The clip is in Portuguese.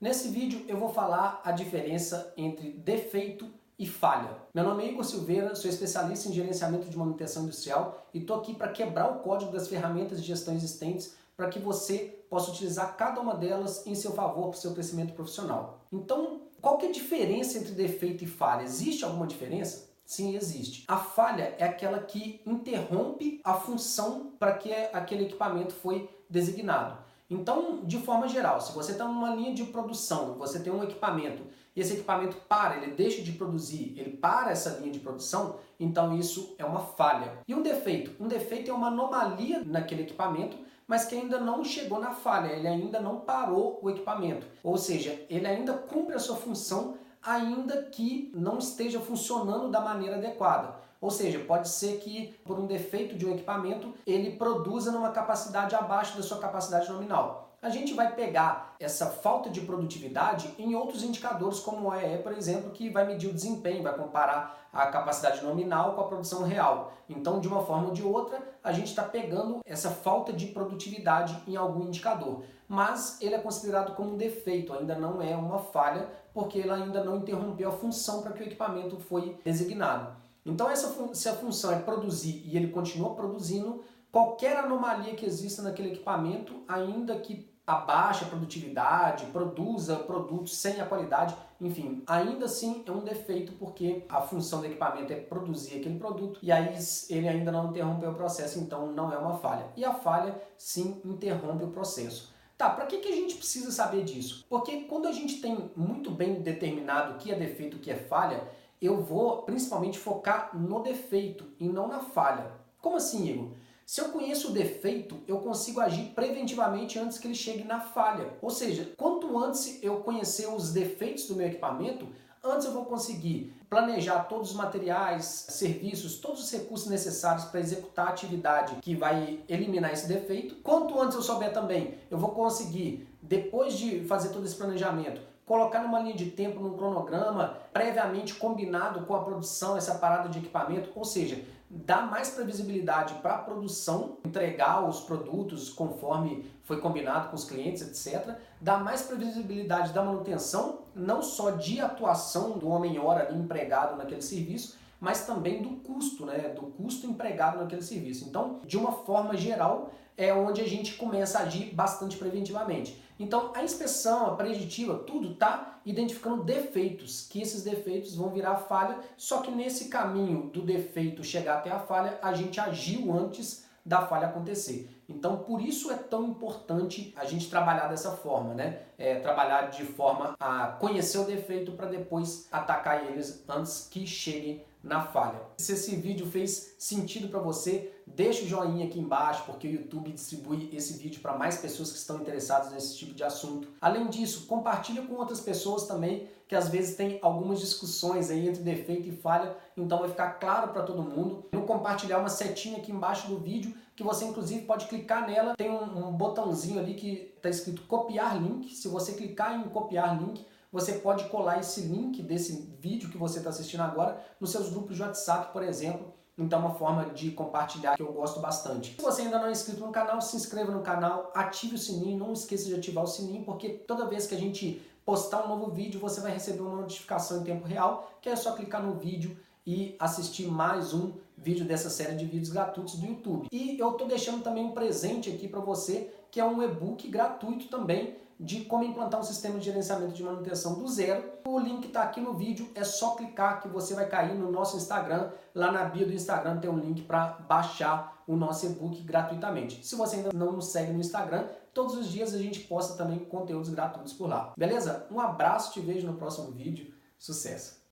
Nesse vídeo eu vou falar a diferença entre defeito e falha. Meu nome é Igor Silveira, sou especialista em gerenciamento de manutenção industrial e estou aqui para quebrar o código das ferramentas de gestão existentes para que você possa utilizar cada uma delas em seu favor para o seu crescimento profissional. Então, qual que é a diferença entre defeito e falha? Existe alguma diferença? Sim, existe. A falha é aquela que interrompe a função para que aquele equipamento foi designado. Então, de forma geral, se você está numa linha de produção, você tem um equipamento e esse equipamento para, ele deixa de produzir, ele para essa linha de produção, então isso é uma falha. E um defeito? Um defeito é uma anomalia naquele equipamento, mas que ainda não chegou na falha, ele ainda não parou o equipamento. Ou seja, ele ainda cumpre a sua função, ainda que não esteja funcionando da maneira adequada. Ou seja, pode ser que por um defeito de um equipamento ele produza numa capacidade abaixo da sua capacidade nominal. A gente vai pegar essa falta de produtividade em outros indicadores, como o AEE, por exemplo, que vai medir o desempenho, vai comparar a capacidade nominal com a produção real. Então, de uma forma ou de outra, a gente está pegando essa falta de produtividade em algum indicador. Mas ele é considerado como um defeito, ainda não é uma falha, porque ele ainda não interrompeu a função para que o equipamento foi designado. Então, essa se a função é produzir e ele continua produzindo, qualquer anomalia que exista naquele equipamento, ainda que abaixe a produtividade, produza produtos sem a qualidade, enfim, ainda assim é um defeito porque a função do equipamento é produzir aquele produto e aí ele ainda não interrompeu o processo, então não é uma falha. E a falha sim interrompe o processo. Tá, para que, que a gente precisa saber disso? Porque quando a gente tem muito bem determinado o que é defeito o que é falha, eu vou principalmente focar no defeito e não na falha. Como assim, Igor? Se eu conheço o defeito, eu consigo agir preventivamente antes que ele chegue na falha. Ou seja, quanto antes eu conhecer os defeitos do meu equipamento, antes eu vou conseguir planejar todos os materiais, serviços, todos os recursos necessários para executar a atividade que vai eliminar esse defeito. Quanto antes eu souber também, eu vou conseguir, depois de fazer todo esse planejamento, colocar numa linha de tempo, num cronograma, previamente combinado com a produção, essa parada de equipamento, ou seja, dá mais previsibilidade para a produção, entregar os produtos conforme foi combinado com os clientes, etc. Dá mais previsibilidade da manutenção, não só de atuação do homem-hora empregado naquele serviço, mas também do custo, né, do custo empregado naquele serviço. Então, de uma forma geral, é onde a gente começa a agir bastante preventivamente. Então, a inspeção, a preditiva, tudo está identificando defeitos, que esses defeitos vão virar falha, só que nesse caminho do defeito chegar até a falha, a gente agiu antes da falha acontecer. Então, por isso é tão importante a gente trabalhar dessa forma, né? É, trabalhar de forma a conhecer o defeito para depois atacar eles antes que cheguem na falha. Se esse vídeo fez sentido para você, deixa o joinha aqui embaixo, porque o YouTube distribui esse vídeo para mais pessoas que estão interessadas nesse tipo de assunto. Além disso, compartilha com outras pessoas também, que às vezes tem algumas discussões aí entre defeito e falha, então vai ficar claro para todo mundo. Eu compartilhar uma setinha aqui embaixo do vídeo, que você inclusive pode clicar nela, tem um, um botãozinho ali que está escrito copiar link. Se você clicar em copiar link, você pode colar esse link desse vídeo que você está assistindo agora nos seus grupos de WhatsApp, por exemplo. Então, uma forma de compartilhar que eu gosto bastante. Se você ainda não é inscrito no canal, se inscreva no canal, ative o sininho, não esqueça de ativar o sininho, porque toda vez que a gente postar um novo vídeo, você vai receber uma notificação em tempo real, que é só clicar no vídeo e assistir mais um vídeo dessa série de vídeos gratuitos do YouTube. E eu estou deixando também um presente aqui para você, que é um e-book gratuito também de como implantar um sistema de gerenciamento de manutenção do zero. O link está aqui no vídeo, é só clicar que você vai cair no nosso Instagram. Lá na bio do Instagram tem um link para baixar o nosso e-book gratuitamente. Se você ainda não nos segue no Instagram, todos os dias a gente posta também conteúdos gratuitos por lá. Beleza? Um abraço, te vejo no próximo vídeo. Sucesso!